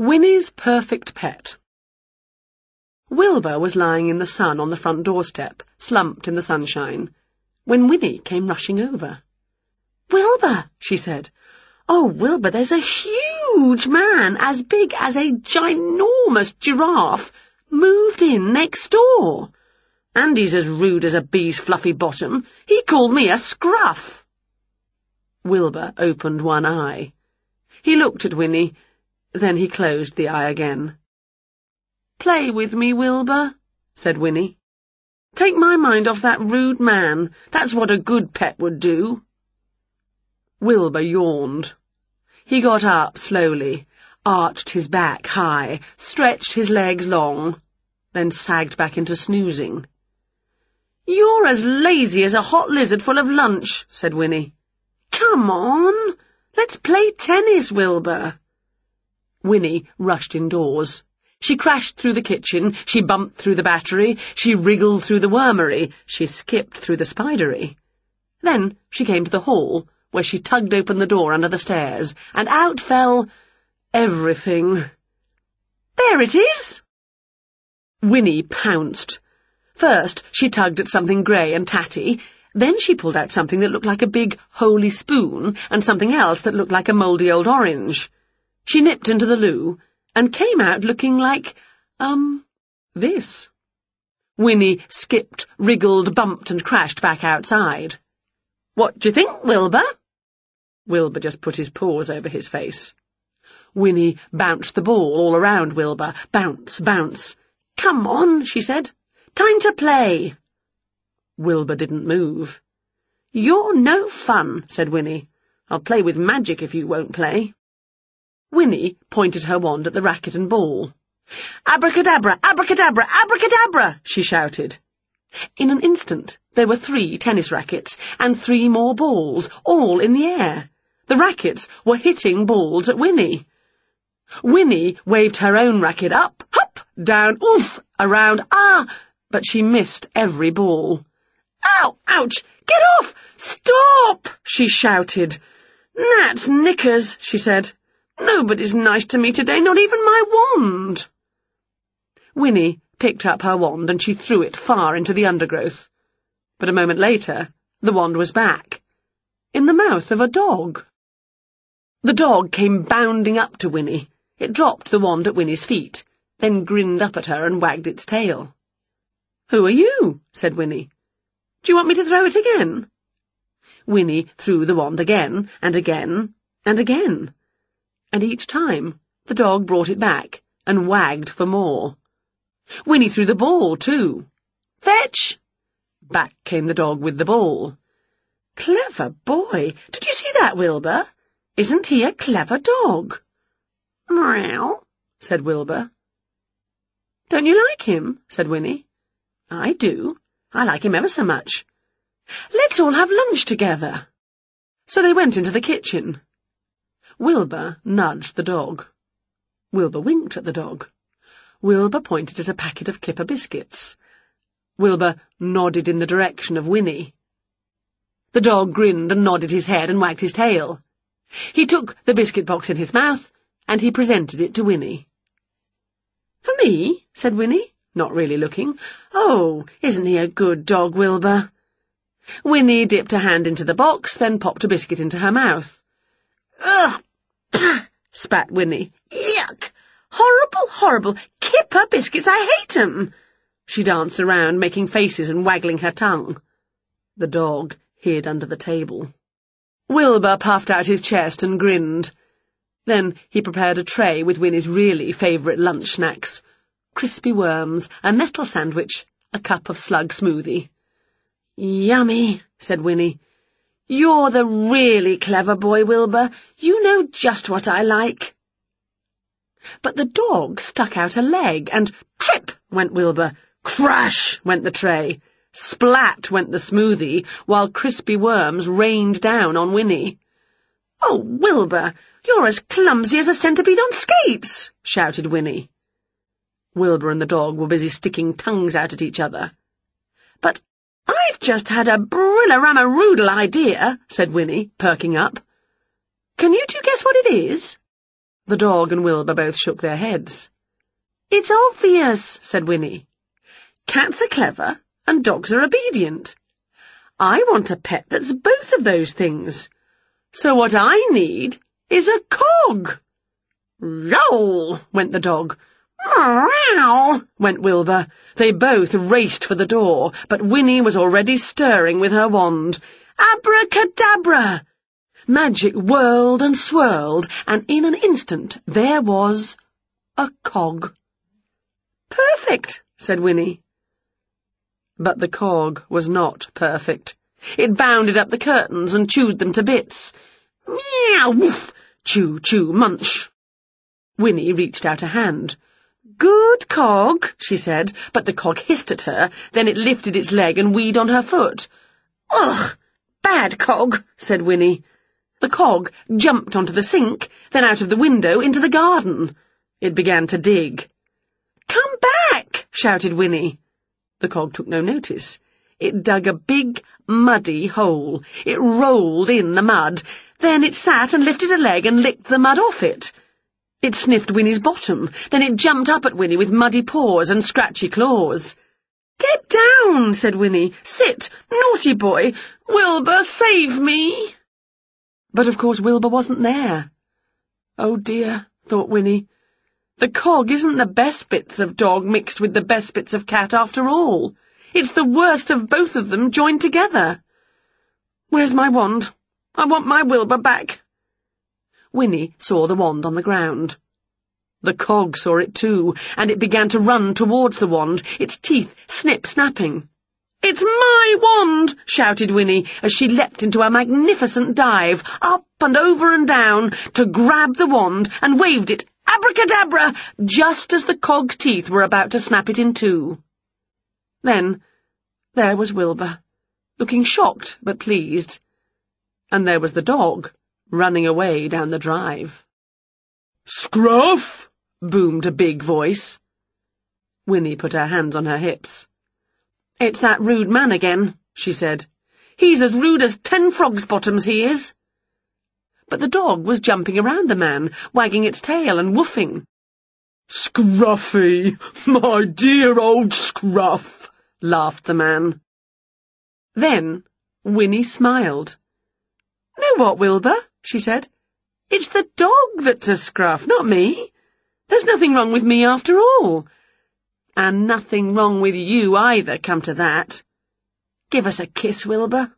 Winnie's Perfect Pet Wilbur was lying in the sun on the front doorstep, slumped in the sunshine, when Winnie came rushing over. Wilbur, she said. Oh, Wilbur, there's a huge man, as big as a ginormous giraffe, moved in next door. And he's as rude as a bee's fluffy bottom. He called me a scruff. Wilbur opened one eye. He looked at Winnie, then he closed the eye again. Play with me, Wilbur, said Winnie. Take my mind off that rude man. That's what a good pet would do. Wilbur yawned. He got up slowly, arched his back high, stretched his legs long, then sagged back into snoozing. You're as lazy as a hot lizard full of lunch, said Winnie. Come on, let's play tennis, Wilbur. Winnie rushed indoors. She crashed through the kitchen, she bumped through the battery, she wriggled through the wormery, she skipped through the spidery. Then she came to the hall, where she tugged open the door under the stairs, and out fell everything. There it is! Winnie pounced. First, she tugged at something grey and tatty, then she pulled out something that looked like a big, holy spoon, and something else that looked like a mouldy old orange. She nipped into the loo, and came out looking like, um, this. Winnie skipped, wriggled, bumped, and crashed back outside. What do you think, Wilbur? Wilbur just put his paws over his face. Winnie bounced the ball all around Wilbur. Bounce, bounce. Come on, she said. Time to play. Wilbur didn't move. You're no fun, said Winnie. I'll play with magic if you won't play. Winnie pointed her wand at the racket and ball. Abracadabra, abracadabra, abracadabra, she shouted. In an instant, there were three tennis rackets and three more balls, all in the air. The rackets were hitting balls at Winnie. Winnie waved her own racket up, hop, down, oof, around, ah, but she missed every ball. Ow, ouch, get off, stop, she shouted. That's knickers, she said. Nobody's nice to me today, not even my wand. Winnie picked up her wand and she threw it far into the undergrowth. But a moment later, the wand was back, in the mouth of a dog. The dog came bounding up to Winnie. It dropped the wand at Winnie's feet, then grinned up at her and wagged its tail. Who are you? said Winnie. Do you want me to throw it again? Winnie threw the wand again, and again, and again and each time the dog brought it back and wagged for more. Winnie threw the ball, too. Fetch! Back came the dog with the ball. Clever boy! Did you see that, Wilbur? Isn't he a clever dog? Meow, said Wilbur. Don't you like him? said Winnie. I do. I like him ever so much. Let's all have lunch together. So they went into the kitchen. Wilbur nudged the dog. Wilbur winked at the dog. Wilbur pointed at a packet of Kipper biscuits. Wilbur nodded in the direction of Winnie. The dog grinned and nodded his head and wagged his tail. He took the biscuit box in his mouth, and he presented it to Winnie. For me? said Winnie, not really looking. Oh, isn't he a good dog, Wilbur? Winnie dipped a hand into the box, then popped a biscuit into her mouth. Ugh, spat Winnie. Yuck! Horrible, horrible! Kipper biscuits, I hate 'em! She danced around, making faces and waggling her tongue. The dog hid under the table. Wilbur puffed out his chest and grinned. Then he prepared a tray with Winnie's really favourite lunch snacks. Crispy worms, a nettle sandwich, a cup of slug smoothie. Yummy, said Winnie. You're the really clever boy, Wilbur. You know just what I like. But the dog stuck out a leg, and trip went Wilbur. Crash went the tray. Splat went the smoothie, while crispy worms rained down on Winnie. Oh, Wilbur, you're as clumsy as a centipede on skates, shouted Winnie. Wilbur and the dog were busy sticking tongues out at each other. But I've just had a brilla-rama-roodle idea, said Winnie, perking up. Can you two guess what it is? The dog and Wilbur both shook their heads. It's obvious, said Winnie. Cats are clever and dogs are obedient. I want a pet that's both of those things. So what I need is a cog. Yowl, went the dog. Meow, went Wilbur. They both raced for the door, but Winnie was already stirring with her wand. Abracadabra! Magic whirled and swirled, and in an instant there was a cog. Perfect, said Winnie. But the cog was not perfect. It bounded up the curtains and chewed them to bits. Meow, woof, chew, chew, munch. Winnie reached out a hand. Good cog, she said, but the cog hissed at her, then it lifted its leg and weed on her foot. Ugh, bad cog, said Winnie. The cog jumped onto the sink, then out of the window into the garden. It began to dig. Come back, shouted Winnie. The cog took no notice. It dug a big, muddy hole. It rolled in the mud. Then it sat and lifted a leg and licked the mud off it. It sniffed Winnie's bottom. Then it jumped up at Winnie with muddy paws and scratchy claws. Get down, said Winnie. Sit, naughty boy. Wilbur, save me. But of course Wilbur wasn't there. Oh dear, thought Winnie. The cog isn't the best bits of dog mixed with the best bits of cat after all. It's the worst of both of them joined together. Where's my wand? I want my Wilbur back. Winnie saw the wand on the ground. The cog saw it too, and it began to run towards the wand, its teeth snip-snapping. It's my wand! shouted Winnie as she leapt into a magnificent dive, up and over and down, to grab the wand and waved it abracadabra just as the cog's teeth were about to snap it in two. Then there was Wilbur, looking shocked but pleased. And there was the dog, running away down the drive. Scruff! boomed a big voice. Winnie put her hands on her hips. It's that rude man again, she said. He's as rude as ten frogs' bottoms, he is. But the dog was jumping around the man, wagging its tail and woofing. Scruffy, my dear old Scruff, laughed the man. Then Winnie smiled. Know what, Wilbur? She said. It's the dog that's a scruff, not me. There's nothing wrong with me after all. And nothing wrong with you either, come to that. Give us a kiss, Wilbur.